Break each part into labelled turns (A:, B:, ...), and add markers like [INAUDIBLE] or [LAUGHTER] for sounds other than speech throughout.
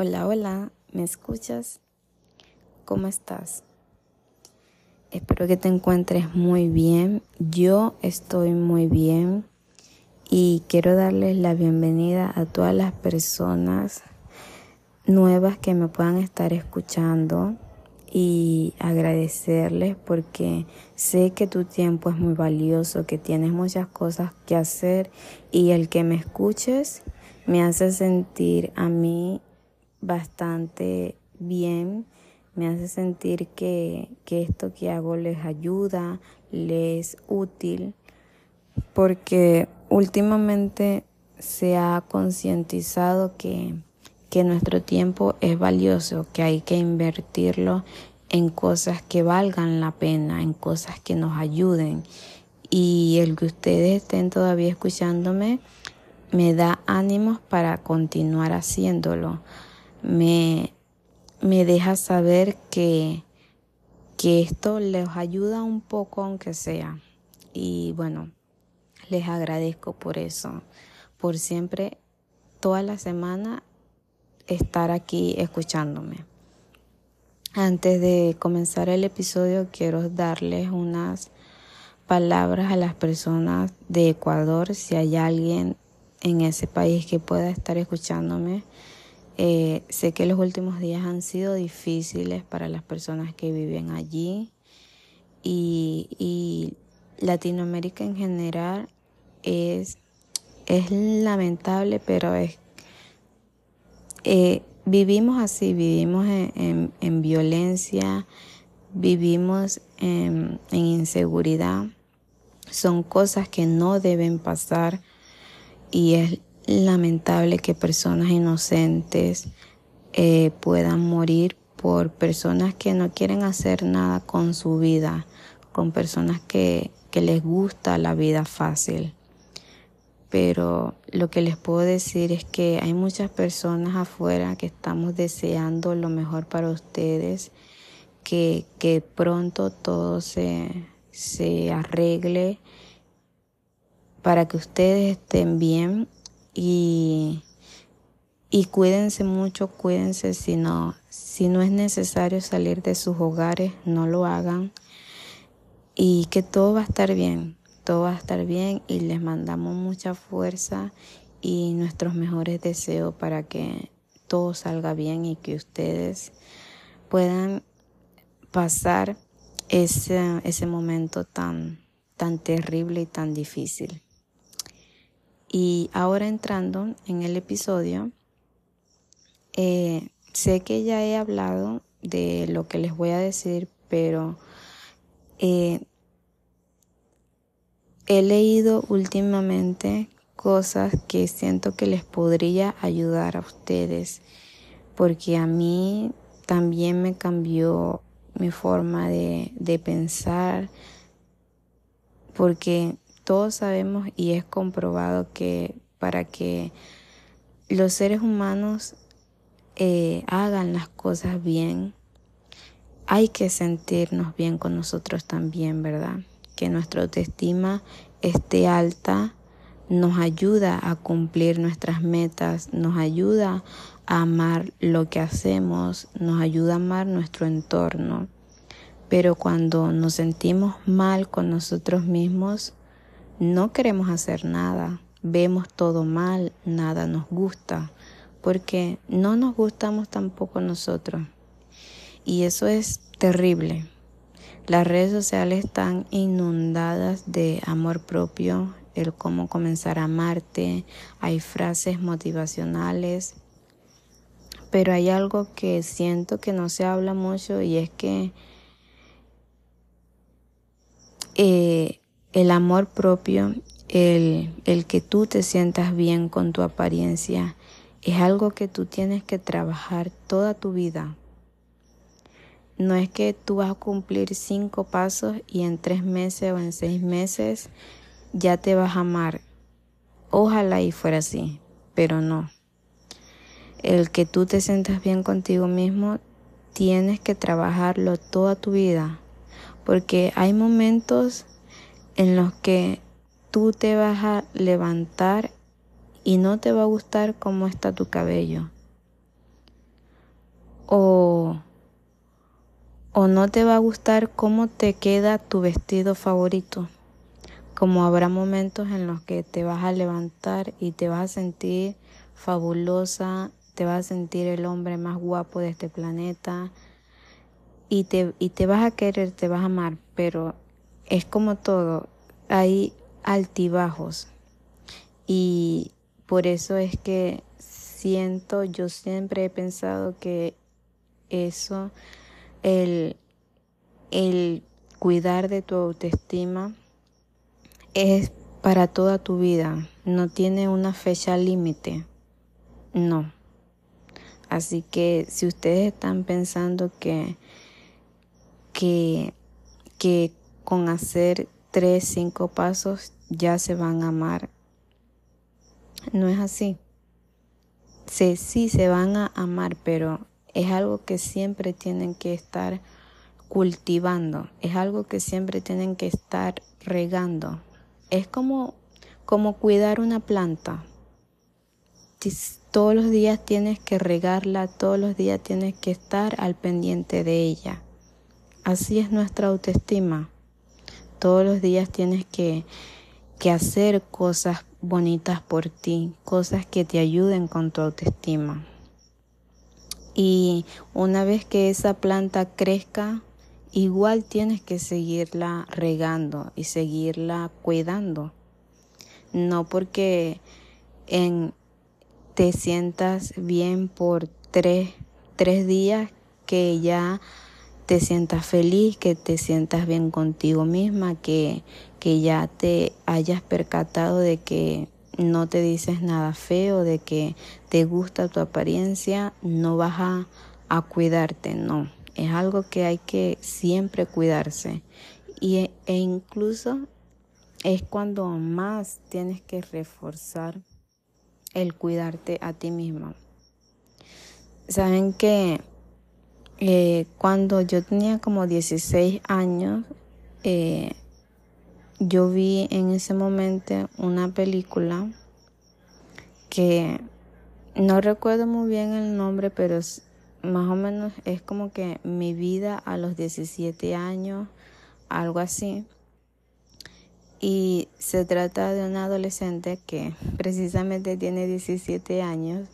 A: Hola, hola, ¿me escuchas? ¿Cómo estás? Espero que te encuentres muy bien. Yo estoy muy bien y quiero darles la bienvenida a todas las personas nuevas que me puedan estar escuchando y agradecerles porque sé que tu tiempo es muy valioso, que tienes muchas cosas que hacer y el que me escuches me hace sentir a mí bastante bien, me hace sentir que, que esto que hago les ayuda, les es útil, porque últimamente se ha concientizado que, que nuestro tiempo es valioso, que hay que invertirlo en cosas que valgan la pena, en cosas que nos ayuden. Y el que ustedes estén todavía escuchándome me da ánimos para continuar haciéndolo me, me deja saber que, que esto les ayuda un poco aunque sea. Y bueno, les agradezco por eso, por siempre, toda la semana, estar aquí escuchándome. Antes de comenzar el episodio, quiero darles unas palabras a las personas de Ecuador, si hay alguien en ese país que pueda estar escuchándome. Eh, sé que los últimos días han sido difíciles para las personas que viven allí y, Latinoamérica en general es, es lamentable, pero es eh, vivimos así, vivimos en, en, violencia, vivimos en, en inseguridad. Son cosas que no deben pasar y es lamentable que personas inocentes eh, puedan morir por personas que no quieren hacer nada con su vida, con personas que, les gusta la vida fácil. Pero lo que les puedo decir es que hay muchas personas afuera que estamos deseando lo mejor para ustedes, que, que pronto todo se, se arregle para que ustedes estén bien y, y cuídense mucho, cuídense si no, si no es necesario salir de sus hogares, no lo hagan y que todo va a estar bien, todo va a estar bien y les mandamos mucha fuerza y nuestros mejores deseos para que todo salga bien y que ustedes puedan pasar ese, ese momento tan, tan terrible y tan difícil. Y ahora entrando en el episodio, eh, sé que ya he hablado de lo que les voy a decir, pero eh, he leído últimamente cosas que siento que les podría ayudar a ustedes, porque a mí también me cambió mi forma de, de pensar, porque todos sabemos y es comprobado que para que los seres humanos eh, hagan las cosas bien, hay que sentirnos bien con nosotros también, ¿verdad? Que nuestra autoestima esté alta nos ayuda a cumplir nuestras metas, nos ayuda a amar lo que hacemos, nos ayuda a amar nuestro entorno. Pero cuando nos sentimos mal con nosotros mismos, no queremos hacer nada, vemos todo mal, nada nos gusta, porque no nos gustamos tampoco nosotros. Y eso es terrible. Las redes sociales están inundadas de amor propio, el cómo comenzar a amarte, hay frases motivacionales, pero hay algo que siento que no se habla mucho y es que eh, el amor propio, el, el que tú te sientas bien con tu apariencia, es algo que tú tienes que trabajar toda tu vida. No es que tú vas a cumplir cinco pasos y en tres meses o en seis meses ya te vas a amar. Ojalá y fuera así, pero no. El que tú te sientas bien contigo mismo, tienes que trabajarlo toda tu vida, porque hay momentos en los que tú te vas a levantar y no te va a gustar cómo está tu cabello. o, o no te va a gustar cómo te queda tu vestido favorito. Como habrá momentos en los que te vas a levantar y te vas a sentir fabulosa, te vas a sentir el hombre más guapo de este planeta y te, y te vas a querer, te vas a amar, pero es como todo, hay altibajos. Y por eso es que siento, yo siempre he pensado que eso, el, el cuidar de tu autoestima es para toda tu vida, no tiene una fecha límite, no. Así que si ustedes están pensando que, que, que con hacer tres, cinco pasos ya se van a amar, no es así. Sí, sí se van a amar, pero es algo que siempre tienen que estar cultivando, es algo que siempre tienen que estar regando. Es como, como cuidar una planta. Todos los días tienes que regarla, todos los días tienes que estar al pendiente de ella. Así es nuestra autoestima. Todos los días tienes que, que hacer cosas bonitas por ti, cosas que te ayuden con tu autoestima. Y una vez que esa planta crezca, igual tienes que seguirla regando y seguirla cuidando. No porque en, te sientas bien por tres, tres días que ya te sientas feliz, que te sientas bien contigo misma, que, que ya te hayas percatado de que no te dices nada feo, de que te gusta tu apariencia, no vas a, cuidarte, no. Es algo que hay que siempre cuidarse. Y, e, e incluso es cuando más tienes que reforzar el cuidarte a ti misma. Saben que eh, cuando yo tenía como 16 años, eh, yo vi en ese momento una película que no recuerdo muy bien el nombre, pero más o menos es como que mi vida a los 17 años, algo así. Y se trata de una adolescente que precisamente tiene 17 años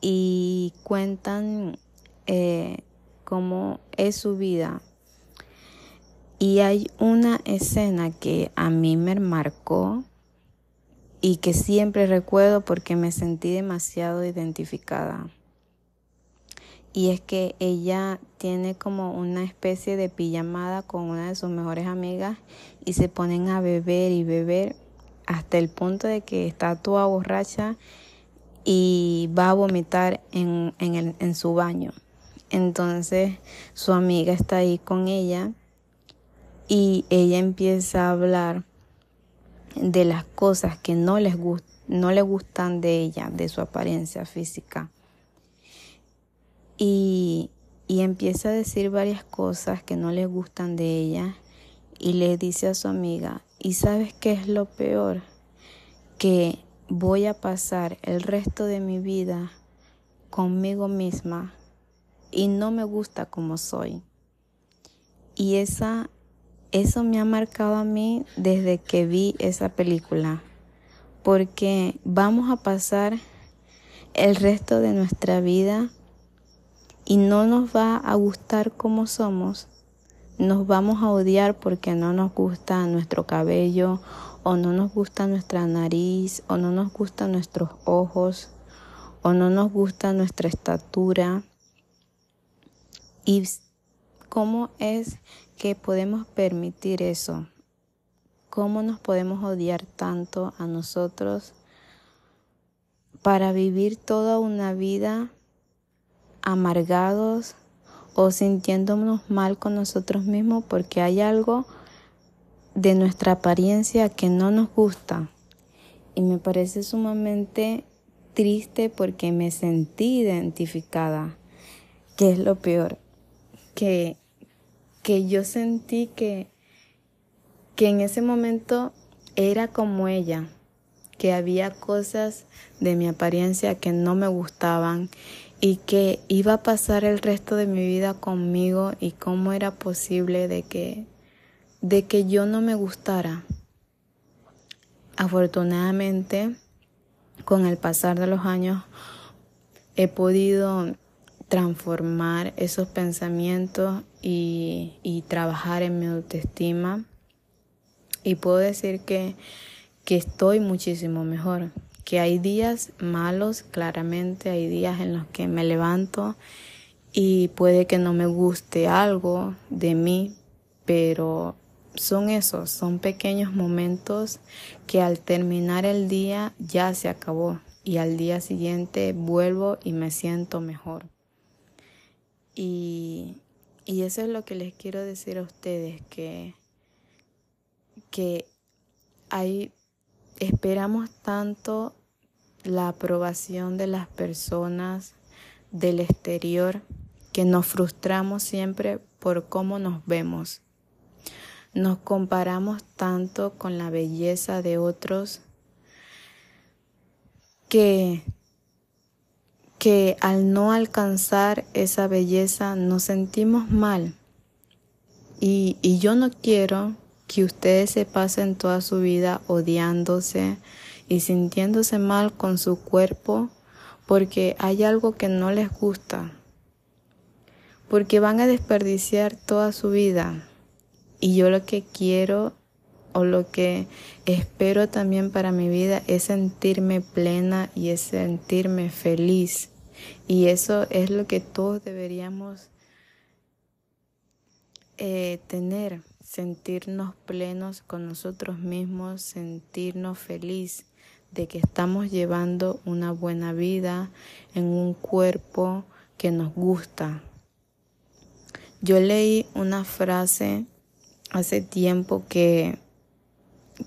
A: y cuentan eh, cómo es su vida y hay una escena que a mí me marcó y que siempre recuerdo porque me sentí demasiado identificada. Y es que ella tiene como una especie de pijamada con una de sus mejores amigas y se ponen a beber y beber hasta el punto de que está toda borracha y va a vomitar en, en, en su baño. Entonces su amiga está ahí con ella y ella empieza a hablar de las cosas que no les no le gustan de ella, de su apariencia física. Y, y empieza a decir varias cosas que no le gustan de ella y le dice a su amiga, ¿y sabes qué es lo peor? Que voy a pasar el resto de mi vida conmigo misma y no me gusta como soy. Y esa eso me ha marcado a mí desde que vi esa película, porque vamos a pasar el resto de nuestra vida y no nos va a gustar como somos. Nos vamos a odiar porque no nos gusta nuestro cabello o no nos gusta nuestra nariz o no nos gustan nuestros ojos o no nos gusta nuestra estatura. Y cómo es que podemos permitir eso. ¿Cómo nos podemos odiar tanto a nosotros para vivir toda una vida amargados o sintiéndonos mal con nosotros mismos porque hay algo de nuestra apariencia que no nos gusta? Y me parece sumamente triste porque me sentí identificada, que es lo peor, que que yo sentí que, que en ese momento era como ella, que había cosas de mi apariencia que no me gustaban y que iba a pasar el resto de mi vida conmigo y cómo era posible de que de que yo no me gustara. Afortunadamente, con el pasar de los años he podido transformar esos pensamientos y, trabajar en mi autoestima y puedo decir que, que estoy muchísimo mejor que hay días malos, claramente hay días en los que me levanto y puede que no me guste algo de mí, pero son esos, son pequeños momentos que al terminar el día ya se acabó y al día siguiente vuelvo y me siento mejor. Y, y eso es lo que les quiero decir a ustedes, que, que esperamos tanto la aprobación de las personas del exterior que nos frustramos siempre por cómo nos vemos. Nos comparamos tanto con la belleza de otros que, que al no alcanzar esa belleza nos sentimos mal. Y, y yo no quiero que ustedes se pasen toda su vida odiándose y sintiéndose mal con su cuerpo porque hay algo que no les gusta, porque van a desperdiciar toda su vida. Y yo lo que quiero o lo que espero también para mi vida es sentirme plena y es sentirme feliz. Y eso es lo que todos deberíamos eh, tener sentirnos plenos con nosotros mismos, sentirnos feliz de que estamos llevando una buena vida en un cuerpo que nos gusta. Yo leí una frase hace tiempo que,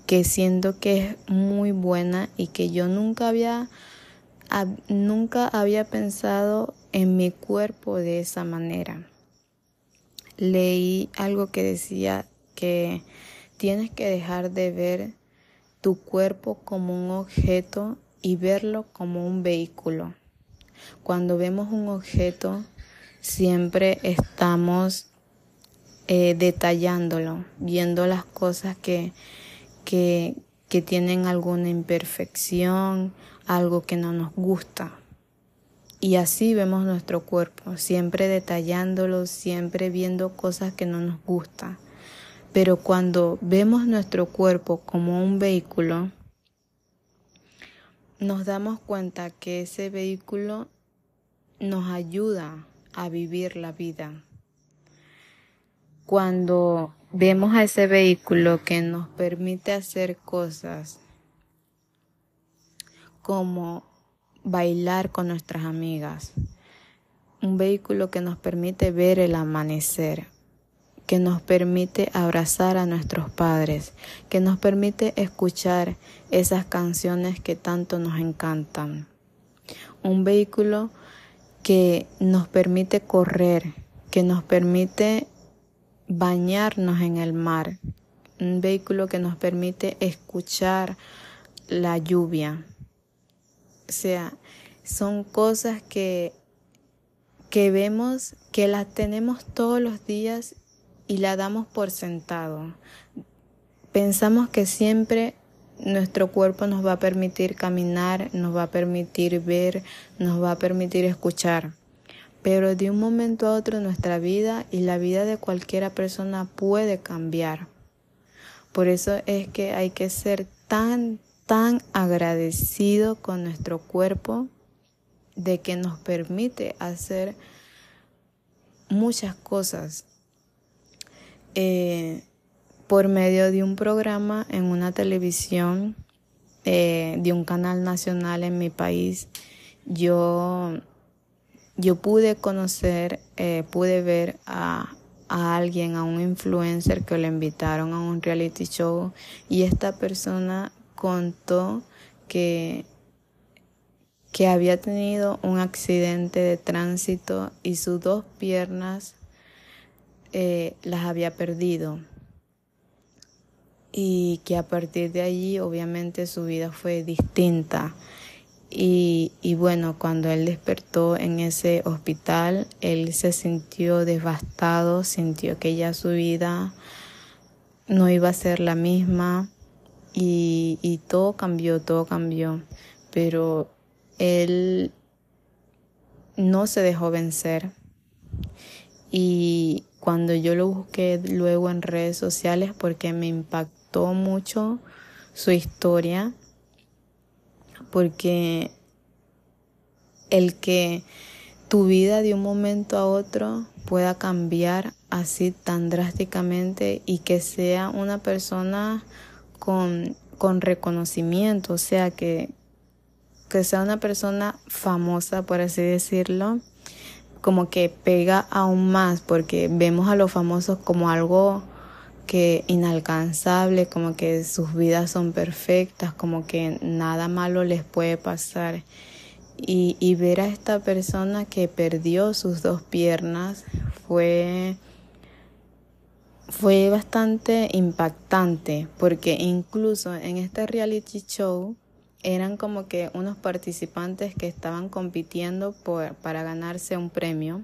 A: que siento que es muy buena y que yo nunca había, nunca había pensado en mi cuerpo de esa manera. Leí algo que decía que tienes que dejar de ver tu cuerpo como un objeto y verlo como un vehículo. Cuando vemos un objeto, siempre estamos eh, detallándolo, viendo las cosas que, que, que tienen alguna imperfección, algo que no nos gusta. Y así vemos nuestro cuerpo, siempre detallándolo, siempre viendo cosas que no nos gustan. Pero cuando vemos nuestro cuerpo como un vehículo, nos damos cuenta que ese vehículo nos ayuda a vivir la vida. Cuando vemos a ese vehículo que nos permite hacer cosas como bailar con nuestras amigas, un vehículo que nos permite ver el amanecer, que nos permite abrazar a nuestros padres, que nos permite escuchar esas canciones que tanto nos encantan. Un vehículo que nos permite correr, que nos permite bañarnos en el mar. Un vehículo que nos permite escuchar la lluvia. O sea, son cosas que, que vemos que las tenemos todos los días y la damos por sentado. Pensamos que siempre nuestro cuerpo nos va a permitir caminar, nos va a permitir ver, nos va a permitir escuchar. Pero de un momento a otro nuestra vida y la vida de cualquiera persona puede cambiar. Por eso es que hay que ser tan, tan agradecido con nuestro cuerpo de que nos permite hacer muchas cosas eh, por medio de un programa en una televisión eh, de un canal nacional en mi país, yo, yo pude conocer, eh, pude ver a, a alguien, a un influencer que le invitaron a un reality show y esta persona contó que que había tenido un accidente de tránsito y sus dos piernas eh, las había perdido. Y que a partir de allí obviamente su vida fue distinta. Y, y, bueno, cuando él despertó en ese hospital, él se sintió devastado, sintió que ya su vida no iba a ser la misma y, todo cambió, todo cambió. Pero él no se dejó vencer. Y cuando yo lo busqué luego en redes sociales porque me impactó mucho su historia, porque el que tu vida de un momento a otro pueda cambiar así tan drásticamente y que sea una persona con, con reconocimiento, o sea, que, que sea una persona famosa, por así decirlo, como que pega aún más porque vemos a los famosos como algo que inalcanzable, como que sus vidas son perfectas, como que nada malo les puede pasar. Y, y ver a esta persona que perdió sus dos piernas fue, fue bastante impactante, porque incluso en este reality show eran como que unos participantes que estaban compitiendo por, para ganarse un premio.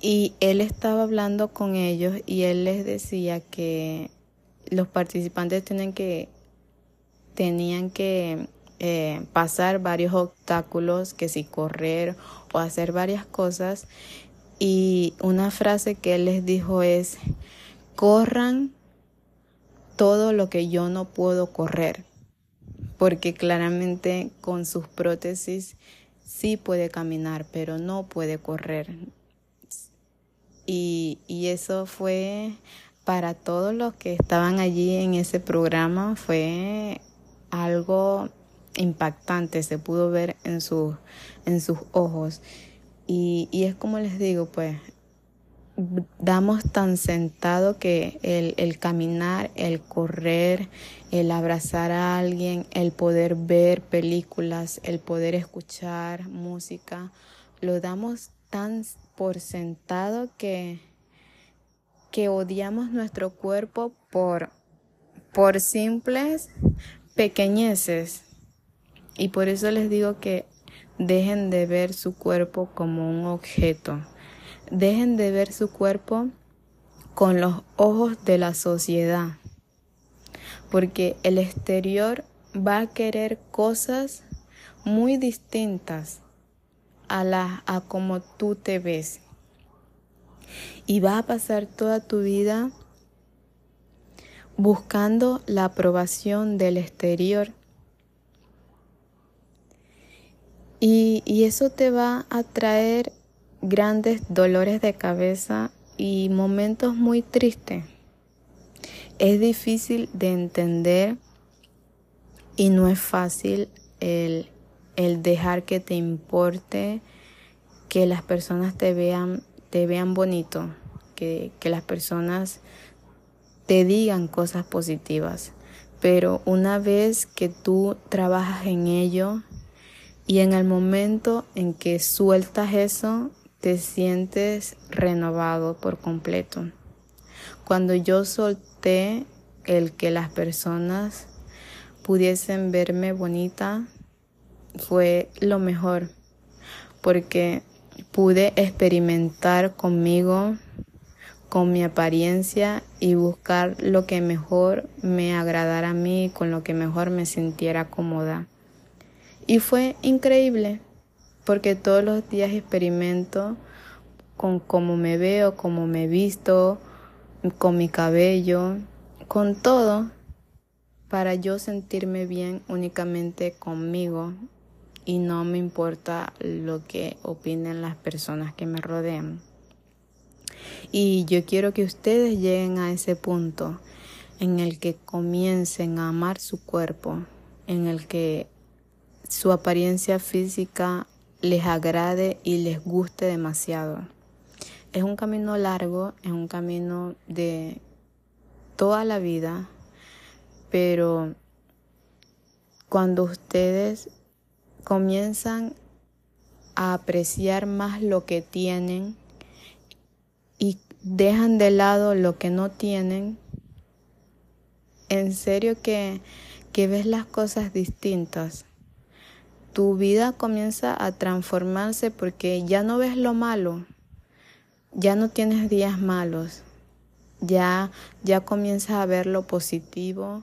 A: Y él estaba hablando con ellos y él les decía que los participantes tienen que, tenían que eh, pasar varios obstáculos, que si correr o hacer varias cosas. Y una frase que él les dijo es, corran todo lo que yo no puedo correr porque claramente con sus prótesis sí puede caminar, pero no puede correr. Y, y eso fue para todos los que estaban allí en ese programa, fue algo impactante, se pudo ver en, sus en sus ojos. Y, es como les digo, pues damos tan sentado que el, el, caminar, el correr, el abrazar a alguien, el poder ver películas, el poder escuchar música, lo damos tan por sentado que, que odiamos nuestro cuerpo por, por simples pequeñeces. Y por eso les digo que dejen de ver su cuerpo como un objeto Dejen de ver su cuerpo con los ojos de la sociedad, porque el exterior va a querer cosas muy distintas a la a como tú te ves. Y va a pasar toda tu vida buscando la aprobación del exterior. Y, eso te va a traer grandes dolores de cabeza y momentos muy tristes. Es difícil de entender y no es fácil el, el dejar que te importe que las personas te vean, te vean bonito, que, que las personas te digan cosas positivas. Pero una vez que tú trabajas en ello y en el momento en que sueltas eso, te sientes renovado por completo. Cuando yo solté el que las personas pudiesen verme bonita, fue lo mejor, porque pude experimentar conmigo, con mi apariencia y buscar lo que mejor me agradara a mí, con lo que mejor me sintiera cómoda. Y fue increíble porque todos los días experimento con cómo me veo, cómo me visto, con mi cabello, con todo, para yo sentirme bien únicamente conmigo y no me importa lo que opinen las personas que me rodean. Y yo quiero que ustedes lleguen a ese punto en el que comiencen a amar su cuerpo, en el que su apariencia física les agrade y les guste demasiado. Es un camino largo, es un camino de toda la vida, pero cuando ustedes comienzan a apreciar más lo que tienen y dejan de lado lo que no tienen, en serio que, que ves las cosas distintas tu vida comienza a transformarse porque ya no ves lo malo, ya no tienes días malos, ya, ya comienzas a ver lo positivo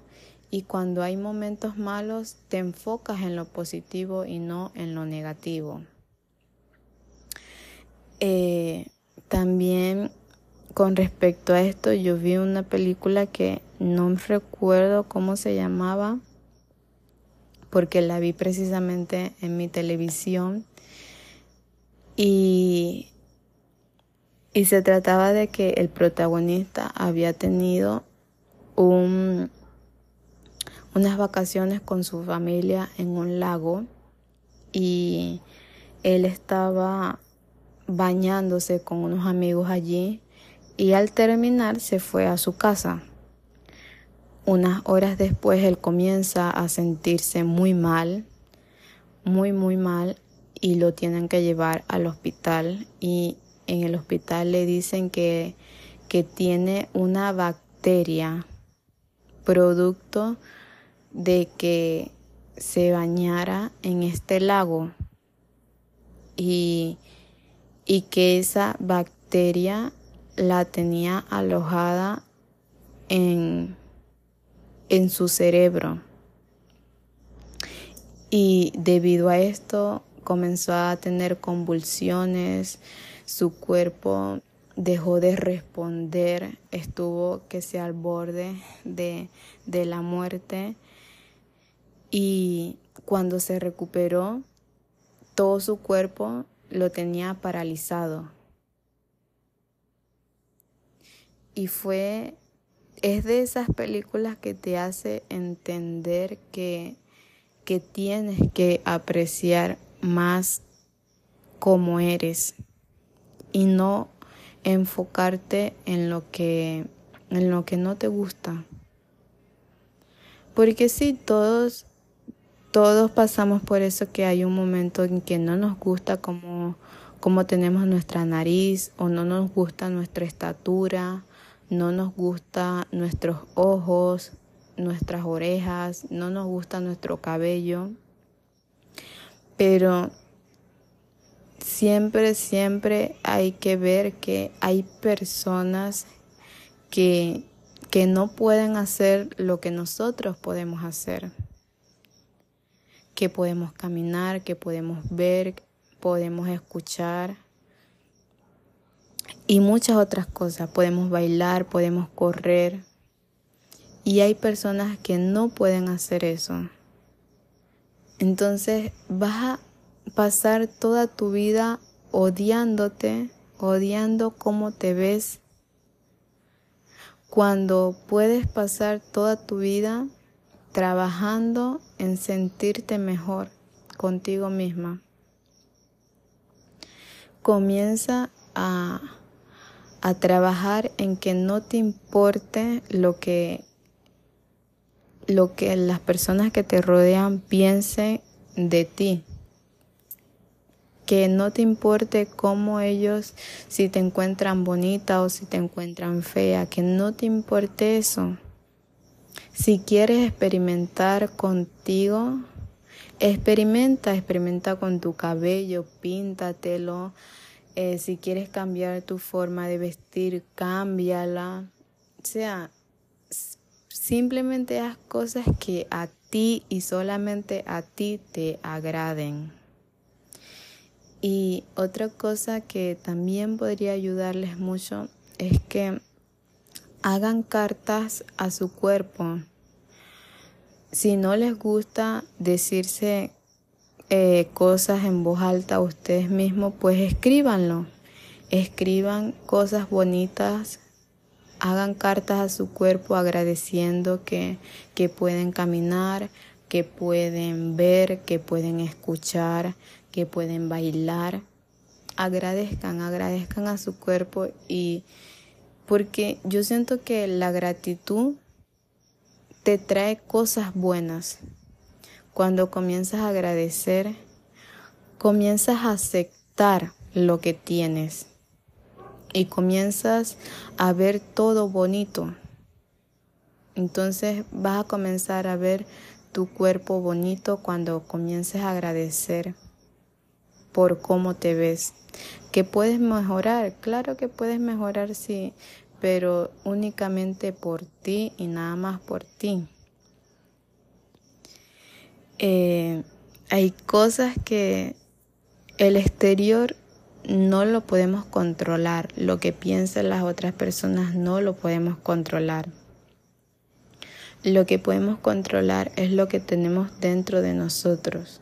A: y cuando hay momentos malos te enfocas en lo positivo y no en lo negativo. Eh, también con respecto a esto, yo vi una película que no recuerdo cómo se llamaba, porque la vi precisamente en mi televisión. Y, y se trataba de que el protagonista había tenido un, unas vacaciones con su familia en un lago y él estaba bañándose con unos amigos allí y al terminar se fue a su casa. Unas horas después él comienza a sentirse muy mal, muy muy mal y lo tienen que llevar al hospital. Y en el hospital le dicen que, que tiene una bacteria producto de que se bañara en este lago. Y, y que esa bacteria la tenía alojada en, en su cerebro. Y debido a esto comenzó a tener convulsiones, su cuerpo dejó de responder, estuvo que sea al borde de, de la muerte y cuando se recuperó, todo su cuerpo lo tenía paralizado. y fue, es de esas películas que te hace entender que, que tienes que apreciar más como eres y no enfocarte en lo que en lo que no te gusta. Porque sí, todos todos pasamos por eso que hay un momento en que no nos gusta como, como tenemos nuestra nariz o no nos gusta nuestra estatura no nos gusta nuestros ojos, nuestras orejas, no nos gusta nuestro cabello, pero siempre, siempre hay que ver que hay personas que, que no pueden hacer lo que nosotros podemos hacer, que podemos caminar, que podemos ver, podemos escuchar y muchas otras cosas. Podemos bailar, podemos correr. Y hay personas que no pueden hacer eso. Entonces vas a pasar toda tu vida odiándote, odiando cómo te ves, cuando puedes pasar toda tu vida trabajando en sentirte mejor contigo misma. Comienza a a trabajar en que no te importe lo que lo que las personas que te rodean piensen de ti. Que no te importe cómo ellos, si te encuentran bonita o si te encuentran fea, que no te importe eso. Si quieres experimentar contigo, experimenta, experimenta con tu cabello, píntatelo, eh, si quieres cambiar tu forma de vestir, cámbiala. O sea, simplemente haz cosas que a ti y solamente a ti te agraden. Y otra cosa que también podría ayudarles mucho es que hagan cartas a su cuerpo. Si no les gusta decirse eh, cosas en voz alta ustedes mismos, pues escríbanlo. Escriban cosas bonitas, hagan cartas a su cuerpo agradeciendo que, que pueden caminar, que pueden ver, que pueden escuchar, que pueden bailar. Agradezcan, agradezcan a su cuerpo y porque yo siento que la gratitud te trae cosas buenas. Cuando comienzas a agradecer, comienzas a aceptar lo que tienes y comienzas a ver todo bonito. Entonces vas a comenzar a ver tu cuerpo bonito cuando comiences a agradecer por cómo te ves. Que puedes mejorar, claro que puedes mejorar, sí, pero únicamente por ti y nada más por ti. Eh, hay cosas que el exterior no lo podemos controlar, lo que piensan las otras personas no lo podemos controlar. Lo que podemos controlar es lo que tenemos dentro de nosotros,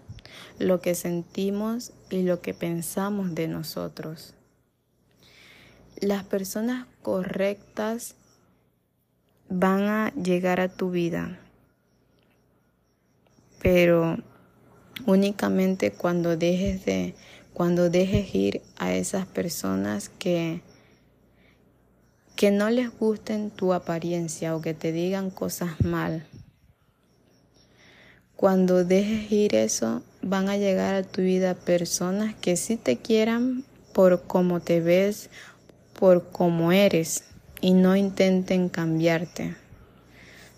A: lo que sentimos y lo que pensamos de nosotros. Las personas correctas van a llegar a tu vida, pero únicamente cuando dejes de cuando dejes ir a esas personas que que no les gusten tu apariencia o que te digan cosas mal. Cuando dejes ir eso, van a llegar a tu vida personas que sí te quieran por cómo te ves, por cómo eres y no intenten cambiarte.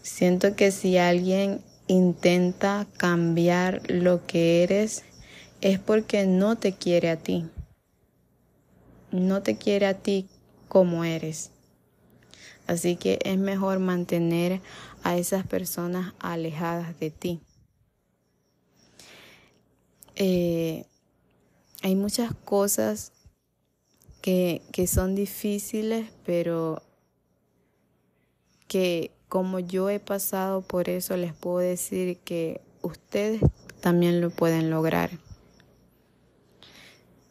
A: Siento que si alguien intenta cambiar lo que eres, es porque no te quiere a ti. No te quiere a ti como eres. Así que es mejor mantener a esas personas alejadas de ti. Eh, hay muchas cosas que, que son difíciles, pero que como yo he pasado por eso, les puedo decir que ustedes también lo pueden lograr.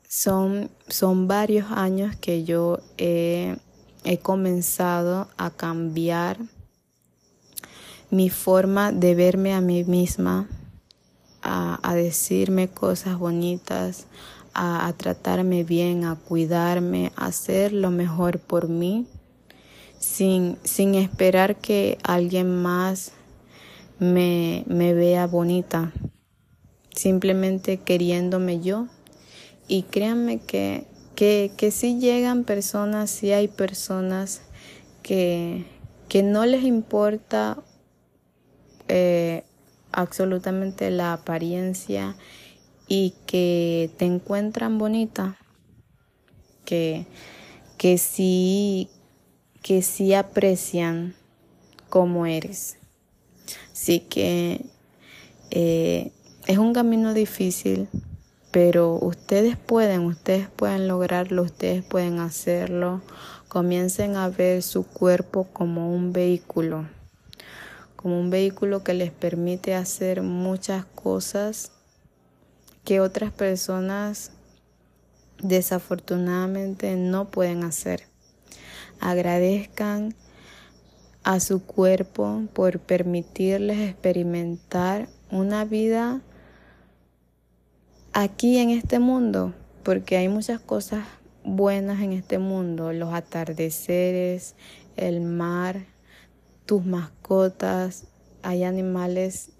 A: Son, son varios años que yo he, he comenzado a cambiar mi forma de verme a mí misma, a, a decirme cosas bonitas, a, a, tratarme bien, a cuidarme, a hacer lo mejor por mí, sin, sin esperar que alguien más me, me vea bonita, simplemente queriéndome yo. Y créanme que, que, que sí llegan personas, sí hay personas que, que no les importa eh, absolutamente la apariencia y que te encuentran bonita, que, que sí, que sí aprecian cómo eres. Así que eh, es un camino difícil, pero ustedes pueden, ustedes pueden lograrlo, ustedes pueden hacerlo. Comiencen a ver su cuerpo como un vehículo, como un vehículo que les permite hacer muchas cosas que otras personas desafortunadamente no pueden hacer. Agradezcan a su cuerpo por permitirles experimentar una vida aquí en este mundo, porque hay muchas cosas buenas en este mundo, los atardeceres, el mar, tus mascotas, hay animales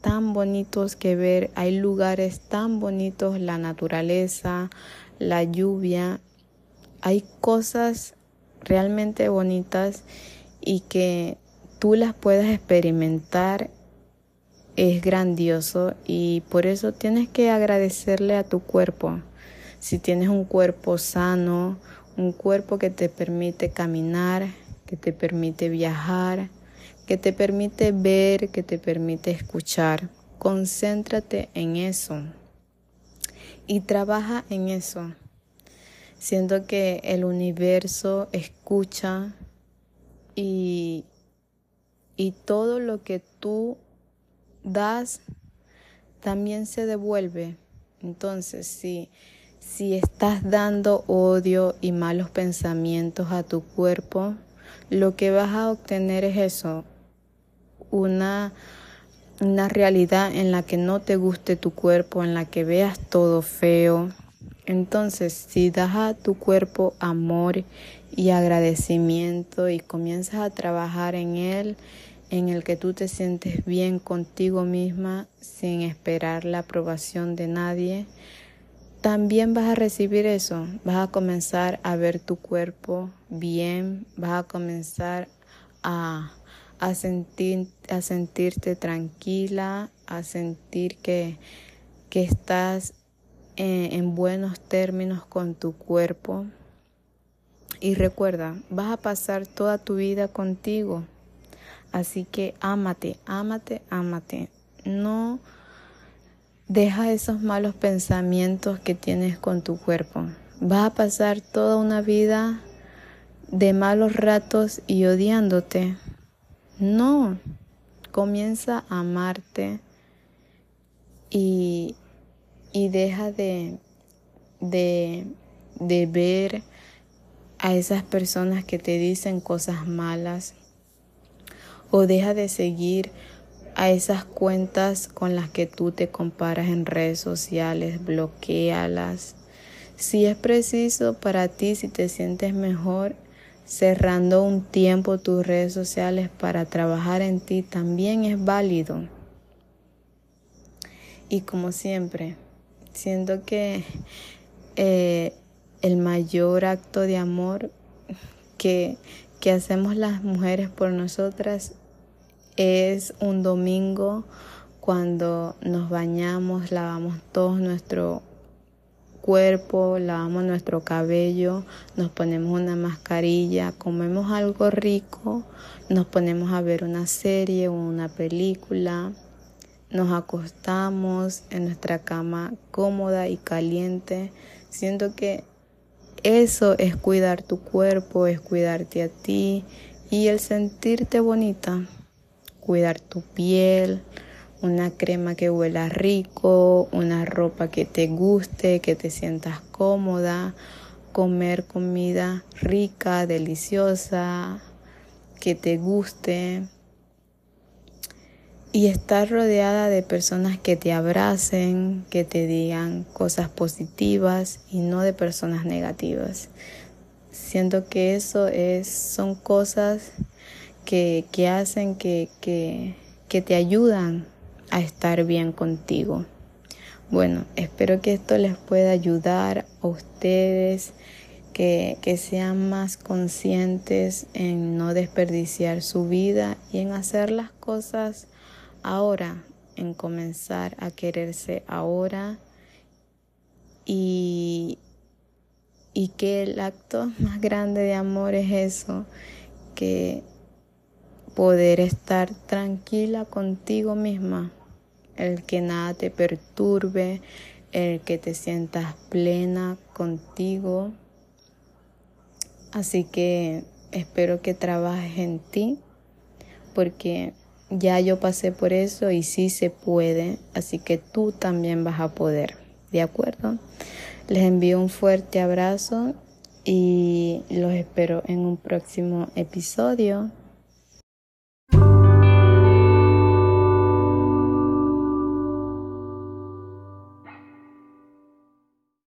A: tan bonitos que ver, hay lugares tan bonitos, la naturaleza, la lluvia, hay cosas realmente bonitas y que tú las puedes experimentar es grandioso y por eso tienes que agradecerle a tu cuerpo. Si tienes un cuerpo sano, un cuerpo que te permite caminar, que te permite viajar, que te permite ver, que te permite escuchar, concéntrate en eso y trabaja en eso. Siento que el universo escucha y, y todo lo que tú das, también se devuelve. Entonces, si, si estás dando odio y malos pensamientos a tu cuerpo, lo que vas a obtener es eso, una, una realidad en la que no te guste tu cuerpo, en la que veas todo feo. Entonces, si das a tu cuerpo amor y agradecimiento y comienzas a trabajar en él, en el que tú te sientes bien contigo misma sin esperar la aprobación de nadie, también vas a recibir eso, vas a comenzar a ver tu cuerpo bien, vas a comenzar a, a, sentir, a sentirte tranquila, a sentir que, que estás en, en buenos términos con tu cuerpo. Y recuerda, vas a pasar toda tu vida contigo. Así que ámate, ámate, ámate. No deja esos malos pensamientos que tienes con tu cuerpo. Vas a pasar toda una vida de malos ratos y odiándote. No, comienza a amarte y, y deja de, de, de ver a esas personas que te dicen cosas malas o deja de seguir a esas cuentas con las que tú te comparas en redes sociales, bloquealas. Si es preciso para ti, si te sientes mejor, cerrando un tiempo tus redes sociales para trabajar en ti también es válido. Y como siempre, siento que eh, el mayor acto de amor que, que hacemos las mujeres por nosotras es un domingo cuando nos bañamos, lavamos todo nuestro cuerpo, lavamos nuestro cabello, nos ponemos una mascarilla, comemos algo rico, nos ponemos a ver una serie o una película, nos acostamos en nuestra cama cómoda y caliente. Siento que eso es cuidar tu cuerpo, es cuidarte a ti y el sentirte bonita, cuidar tu piel, una crema que huela rico, una ropa que te guste, que te sientas cómoda, comer comida rica, deliciosa, que te guste y estar rodeada de personas que te abracen, que te digan cosas positivas y no de personas negativas. Siento que eso es, son cosas que, que hacen que, que, que te ayudan a estar bien contigo. Bueno, espero que esto les pueda ayudar a ustedes, que, que, sean más conscientes en no desperdiciar su vida y en hacer las cosas ahora, en comenzar a quererse ahora y, y que el acto [LAUGHS] más grande de amor es eso, que poder estar tranquila contigo misma el que nada te perturbe, el que te sientas plena contigo. Así que espero que trabajes en ti, porque ya yo pasé por eso y sí se puede, así que tú también vas a poder, ¿de acuerdo? Les envío un fuerte abrazo y los espero en un próximo episodio.